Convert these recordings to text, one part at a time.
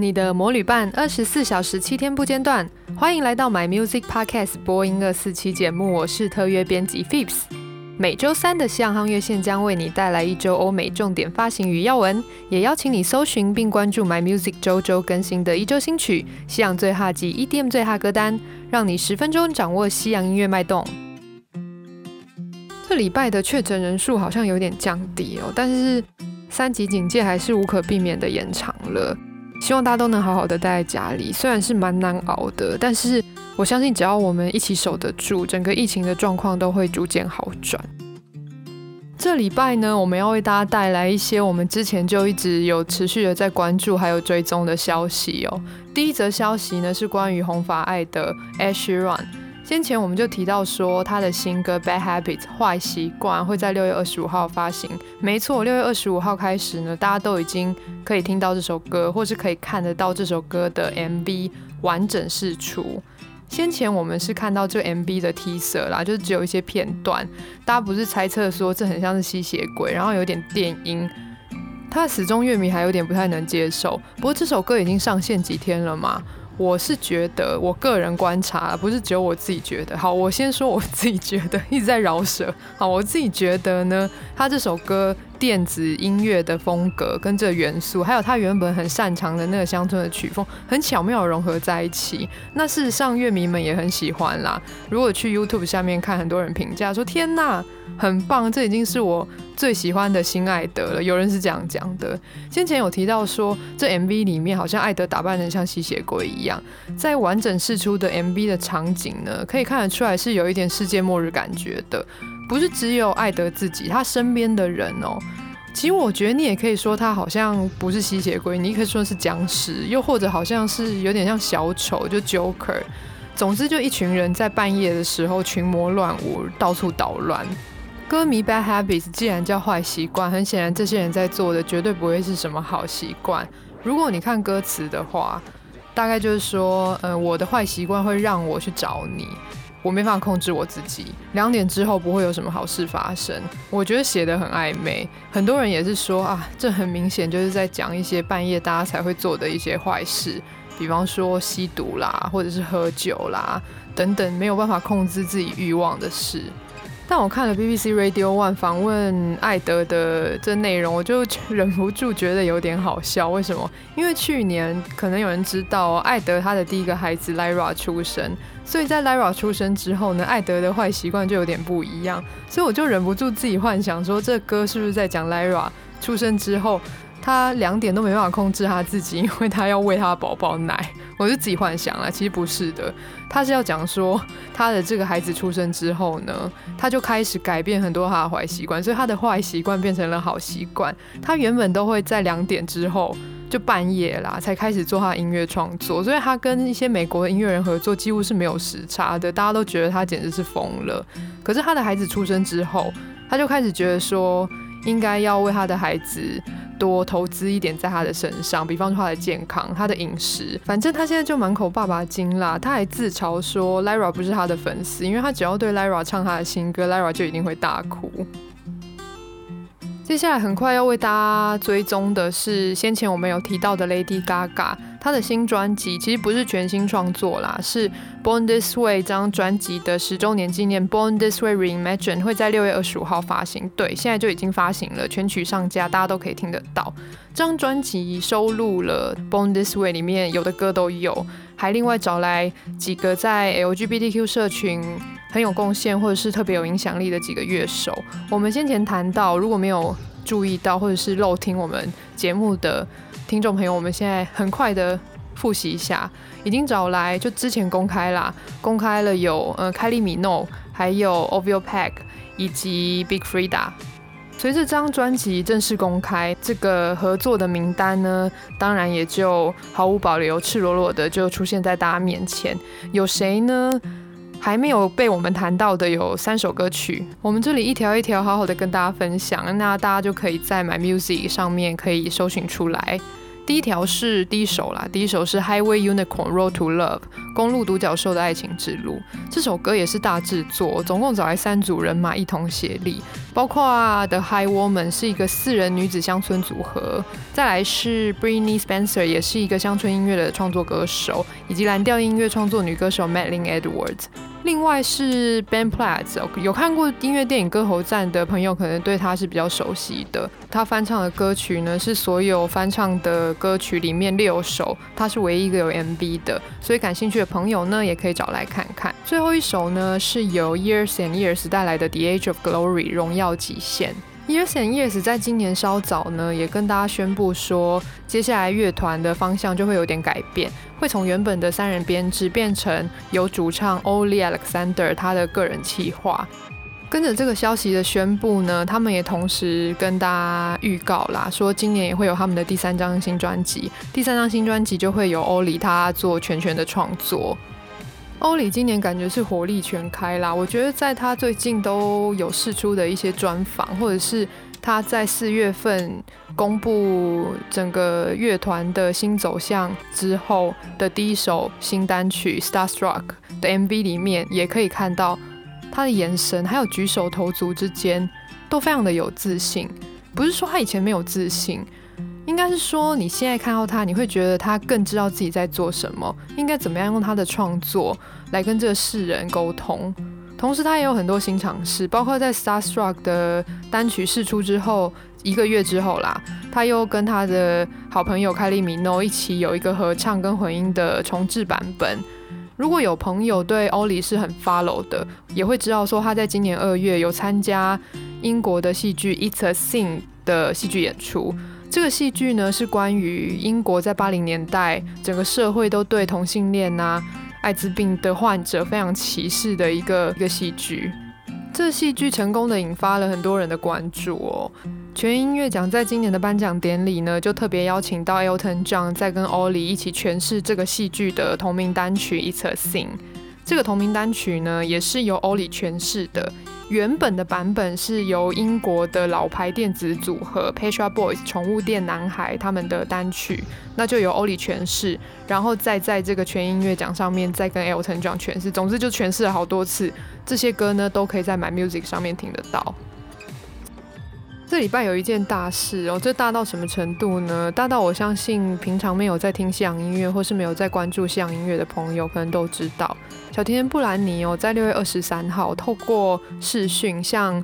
你的魔女伴，二十四小时七天不间断。欢迎来到 My Music Podcast 播音二四期节目，我是特约编辑 Phips。每周三的西洋夯乐线将为你带来一周欧美重点发行与要闻，也邀请你搜寻并关注 My Music 周周更新的一周新曲、西洋最哈及 EDM 最哈歌单，让你十分钟掌握西洋音乐脉动。这礼拜的确诊人数好像有点降低哦，但是三级警戒还是无可避免的延长了。希望大家都能好好的待在家里，虽然是蛮难熬的，但是我相信只要我们一起守得住，整个疫情的状况都会逐渐好转。这礼拜呢，我们要为大家带来一些我们之前就一直有持续的在关注还有追踪的消息哦。第一则消息呢是关于红发爱的 Ash Run。先前我们就提到说，他的新歌《Bad Habits》坏习惯会在六月二十五号发行。没错，六月二十五号开始呢，大家都已经可以听到这首歌，或是可以看得到这首歌的 MV 完整释出。先前我们是看到这 MV 的 T 色啦，就只有一些片段，大家不是猜测说这很像是吸血鬼，然后有点电音，他的死忠乐迷还有点不太能接受。不过这首歌已经上线几天了嘛？我是觉得，我个人观察，不是只有我自己觉得。好，我先说我自己觉得，一直在饶舌。好，我自己觉得呢，他这首歌电子音乐的风格跟这元素，还有他原本很擅长的那个乡村的曲风，很巧妙融合在一起。那事实上，乐迷们也很喜欢啦。如果去 YouTube 下面看，很多人评价说：“天哪！”很棒，这已经是我最喜欢的新艾德了。有人是这样讲的。先前有提到说，这 MV 里面好像艾德打扮得像吸血鬼一样。在完整释出的 MV 的场景呢，可以看得出来是有一点世界末日感觉的。不是只有艾德自己，他身边的人哦。其实我觉得你也可以说他好像不是吸血鬼，你可以说是僵尸，又或者好像是有点像小丑，就 Joker。总之，就一群人在半夜的时候群魔乱舞，到处捣乱。歌迷 Bad Habits 既然叫坏习惯，很显然这些人在做的绝对不会是什么好习惯。如果你看歌词的话，大概就是说，嗯、呃，我的坏习惯会让我去找你，我没办法控制我自己。两点之后不会有什么好事发生。我觉得写得很暧昧，很多人也是说啊，这很明显就是在讲一些半夜大家才会做的一些坏事，比方说吸毒啦，或者是喝酒啦等等，没有办法控制自己欲望的事。但我看了 BBC Radio One 访问艾德的这内容，我就忍不住觉得有点好笑。为什么？因为去年可能有人知道艾德他的第一个孩子 Lyra 出生，所以在 Lyra 出生之后呢，艾德的坏习惯就有点不一样。所以我就忍不住自己幻想说，这歌是不是在讲 Lyra 出生之后？他两点都没办法控制他自己，因为他要喂他的宝宝奶。我就自己幻想了，其实不是的。他是要讲说，他的这个孩子出生之后呢，他就开始改变很多他的坏习惯，所以他的坏习惯变成了好习惯。他原本都会在两点之后就半夜啦才开始做他的音乐创作，所以他跟一些美国的音乐人合作几乎是没有时差的，大家都觉得他简直是疯了。可是他的孩子出生之后，他就开始觉得说，应该要为他的孩子。多投资一点在他的身上，比方说他的健康、他的饮食，反正他现在就满口爸爸经啦。他还自嘲说，Lyra 不是他的粉丝，因为他只要对 Lyra 唱他的新歌，Lyra 就一定会大哭。接下来很快要为大家追踪的是，先前我们有提到的 Lady Gaga，他的新专辑其实不是全新创作啦，是 Born This Way 这张专辑的十周年纪念 Born This Way Reimagine 会在六月二十五号发行。对，现在就已经发行了，全曲上架，大家都可以听得到。这张专辑收录了 Born This Way 里面有的歌都有，还另外找来几个在 LGBTQ 社群很有贡献或者是特别有影响力的几个乐手。我们先前谈到，如果没有注意到或者是漏听我们节目的听众朋友，我们现在很快的复习一下，已经找来就之前公开啦，公开了有呃凯利米诺，还有 Ovio Pack 以及 Big Freedia。随着这张专辑正式公开，这个合作的名单呢，当然也就毫无保留、赤裸裸的就出现在大家面前。有谁呢？还没有被我们谈到的有三首歌曲，我们这里一条一条好好的跟大家分享，那大家就可以在 My Music 上面可以搜寻出来。第一条是第一首啦，第一首是 Highway Unicorn Road to Love 公路独角兽的爱情之路。这首歌也是大制作，总共找来三组人马一同协力，包括 The Highwoman 是一个四人女子乡村组合，再来是 Brittney Spencer 也是一个乡村音乐的创作歌手，以及蓝调音乐创作女歌手 Madeline Edwards。另外是 Ben Platt，有看过音乐电影《歌喉战》的朋友，可能对他是比较熟悉的。他翻唱的歌曲呢，是所有翻唱的歌曲里面六首，他是唯一一个有 MV 的，所以感兴趣的朋友呢，也可以找来看看。最后一首呢，是由 Years and Years 带来的《The Age of Glory》荣耀极限。Years and Years 在今年稍早呢，也跟大家宣布说，接下来乐团的方向就会有点改变，会从原本的三人编制变成由主唱 Olly Alexander 他的个人企划。跟着这个消息的宣布呢，他们也同时跟大家预告啦，说今年也会有他们的第三张新专辑，第三张新专辑就会由 Olly 他做全权的创作。欧里今年感觉是火力全开啦，我觉得在他最近都有试出的一些专访，或者是他在四月份公布整个乐团的新走向之后的第一首新单曲《Starstruck》的 MV 里面，也可以看到他的眼神还有举手投足之间都非常的有自信，不是说他以前没有自信。应该是说，你现在看到他，你会觉得他更知道自己在做什么，应该怎么样用他的创作来跟这个世人沟通。同时，他也有很多新尝试，包括在《Starstruck》的单曲试出之后一个月之后啦，他又跟他的好朋友凯利米诺一起有一个合唱跟混音的重制版本。如果有朋友对 Olly 是很 follow 的，也会知道说他在今年二月有参加英国的戏剧《It's a Sing》的戏剧演出。这个戏剧呢，是关于英国在八零年代整个社会都对同性恋、啊、艾滋病的患者非常歧视的一个一个戏剧。这戏剧成功的引发了很多人的关注哦。全音乐奖在今年的颁奖典礼呢，就特别邀请到 Elton John 在跟 Olly 一起诠释这个戏剧的同名单曲《It's a Thing》。这个同名单曲呢，也是由 Olly 诠释的。原本的版本是由英国的老牌电子组合 Pet Shop Boys 宠物店男孩他们的单曲，那就由 Olly 诠释，然后再在这个全音乐奖上面再跟 Elton John 诠释，总之就诠释了好多次。这些歌呢都可以在 My Music 上面听得到。这礼拜有一件大事哦，这大到什么程度呢？大到我相信平常没有在听西洋音乐或是没有在关注西洋音乐的朋友可能都知道。小甜甜布兰妮哦，在六月二十三号透过视讯向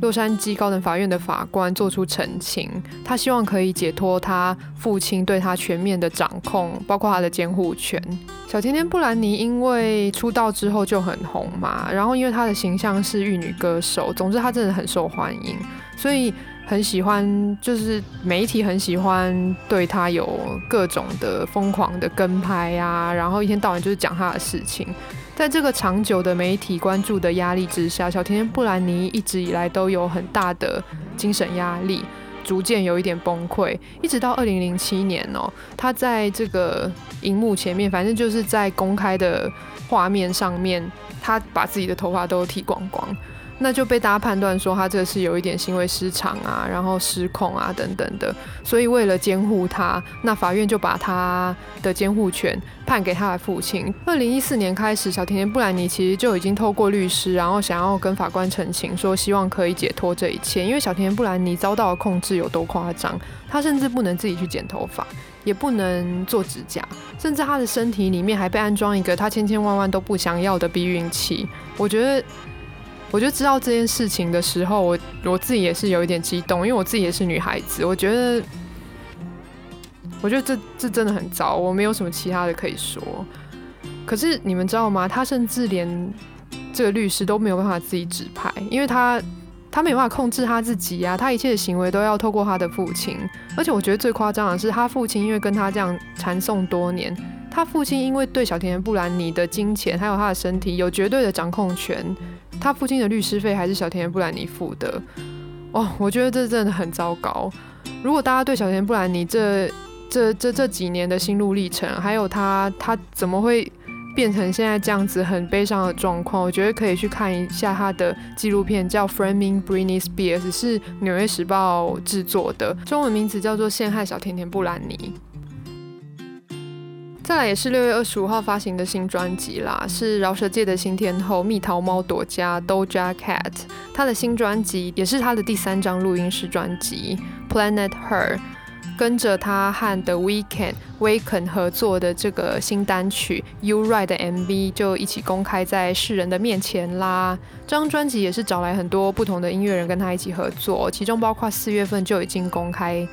洛杉矶高等法院的法官做出澄清，他希望可以解脱他父亲对他全面的掌控，包括他的监护权。小甜甜布兰妮因为出道之后就很红嘛，然后因为她的形象是玉女歌手，总之她真的很受欢迎，所以。很喜欢，就是媒体很喜欢对她有各种的疯狂的跟拍呀、啊，然后一天到晚就是讲她的事情。在这个长久的媒体关注的压力之下，小甜甜布兰妮一直以来都有很大的精神压力，逐渐有一点崩溃。一直到二零零七年哦、她，在这个荧幕前面，反正就是在公开的画面上面，她把自己的头发都剃光光。那就被大家判断说他这是有一点行为失常啊，然后失控啊等等的，所以为了监护他，那法院就把他的监护权判给他的父亲。二零一四年开始，小甜甜布兰妮其实就已经透过律师，然后想要跟法官澄清，说希望可以解脱这一切。因为小甜甜布兰妮遭到的控制有多夸张，她甚至不能自己去剪头发，也不能做指甲，甚至她的身体里面还被安装一个她千千万万都不想要的避孕器。我觉得。我就知道这件事情的时候，我我自己也是有一点激动，因为我自己也是女孩子。我觉得，我觉得这这真的很糟，我没有什么其他的可以说。可是你们知道吗？他甚至连这个律师都没有办法自己指派，因为他他没有办法控制他自己啊，他一切的行为都要透过他的父亲。而且我觉得最夸张的是，他父亲因为跟他这样缠讼多年，他父亲因为对小甜甜布兰妮的金钱还有他的身体有绝对的掌控权。他父亲的律师费还是小甜甜布兰妮付的，哦，我觉得这真的很糟糕。如果大家对小甜甜布兰妮这这这这几年的心路历程，还有他他怎么会变成现在这样子很悲伤的状况，我觉得可以去看一下他的纪录片，叫《Framing Britney Spears》，是《纽约时报》制作的，中文名字叫做《陷害小甜甜布兰妮》。再来也是六月二十五号发行的新专辑啦，是饶舌界的新天后蜜桃猫朵家 Doja Cat，她的新专辑也是她的第三张录音室专辑 Planet Her，跟着她和 The Weeknd Weeknd 合作的这个新单曲 You Right 的 MV 就一起公开在世人的面前啦。这张专辑也是找来很多不同的音乐人跟她一起合作，其中包括四月份就已经公开。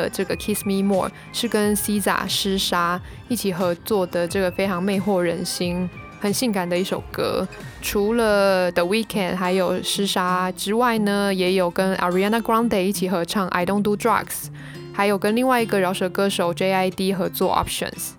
的这个 Kiss Me More 是跟 SZA 诗莎一起合作的，这个非常魅惑人心、很性感的一首歌。除了 The Weeknd 还有诗莎之外呢，也有跟 Ariana Grande 一起合唱 I Don't Do Drugs，还有跟另外一个饶舌歌手 JID 合作 Options。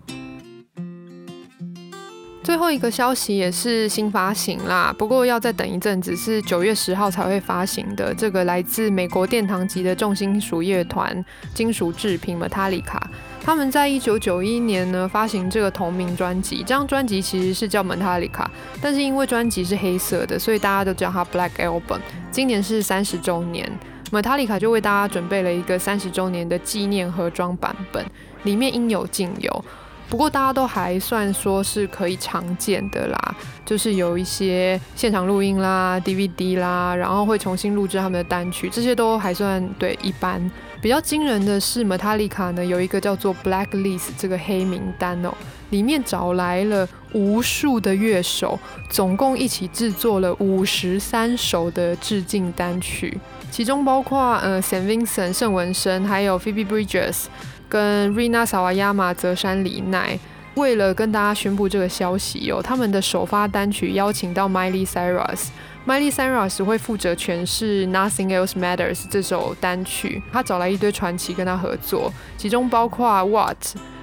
最后一个消息也是新发行啦，不过要再等一阵子，是九月十号才会发行的。这个来自美国殿堂级的重金属乐团金属制品 Metallica，他们在一九九一年呢发行这个同名专辑，这张专辑其实是叫 Metallica，但是因为专辑是黑色的，所以大家都叫它 Black Album。今年是三十周年，Metallica 就为大家准备了一个三十周年的纪念盒装版本，里面应有尽有。不过大家都还算说是可以常见的啦，就是有一些现场录音啦、DVD 啦，然后会重新录制他们的单曲，这些都还算对一般。比较惊人的是，Metallica 呢有一个叫做 Blacklist 这个黑名单哦，里面找来了无数的乐手，总共一起制作了五十三首的致敬单曲，其中包括呃 Saint Vincent 圣文森，还有 Phoebe Bridges。跟 Rina Sawayama 泽山里奈，为了跟大家宣布这个消息有，他们的首发单曲邀请到 Miley Cyrus，Miley Cyrus 会负责诠释 Nothing Else Matters 这首单曲，他找来一堆传奇跟他合作，其中包括 What，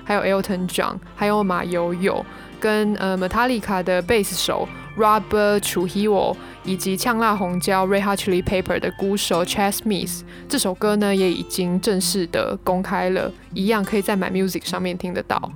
还有 Elton John，还有马友友，跟呃 Metallica 的贝斯手 Robert Trujillo。以及呛辣红椒 Red Hot Chili Pepper 的鼓手 Chad Smith，这首歌呢也已经正式的公开了，一样可以在 My Music 上面听得到。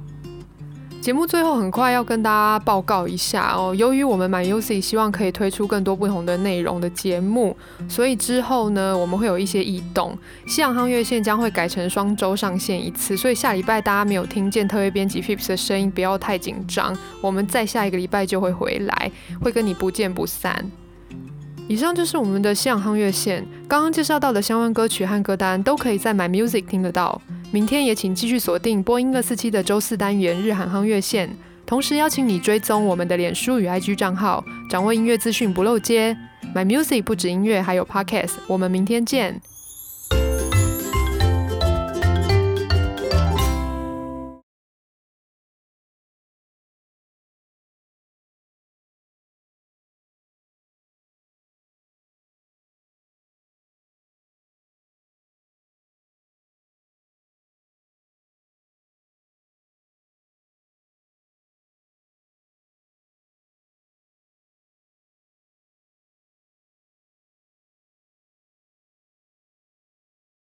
节目最后很快要跟大家报告一下哦，由于我们 My Music 希望可以推出更多不同的内容的节目，所以之后呢我们会有一些异动。西洋夯月线将会改成双周上线一次，所以下礼拜大家没有听见特约编辑 Pips 的声音，不要太紧张。我们再下一个礼拜就会回来，会跟你不见不散。以上就是我们的西洋夯月线，刚刚介绍到的相关歌曲和歌单都可以在 My Music 听得到。明天也请继续锁定波音二四七的周四单元日韩夯乐线，同时邀请你追踪我们的脸书与 IG 账号，掌握音乐资讯不漏接。My Music 不止音乐，还有 Podcast。我们明天见。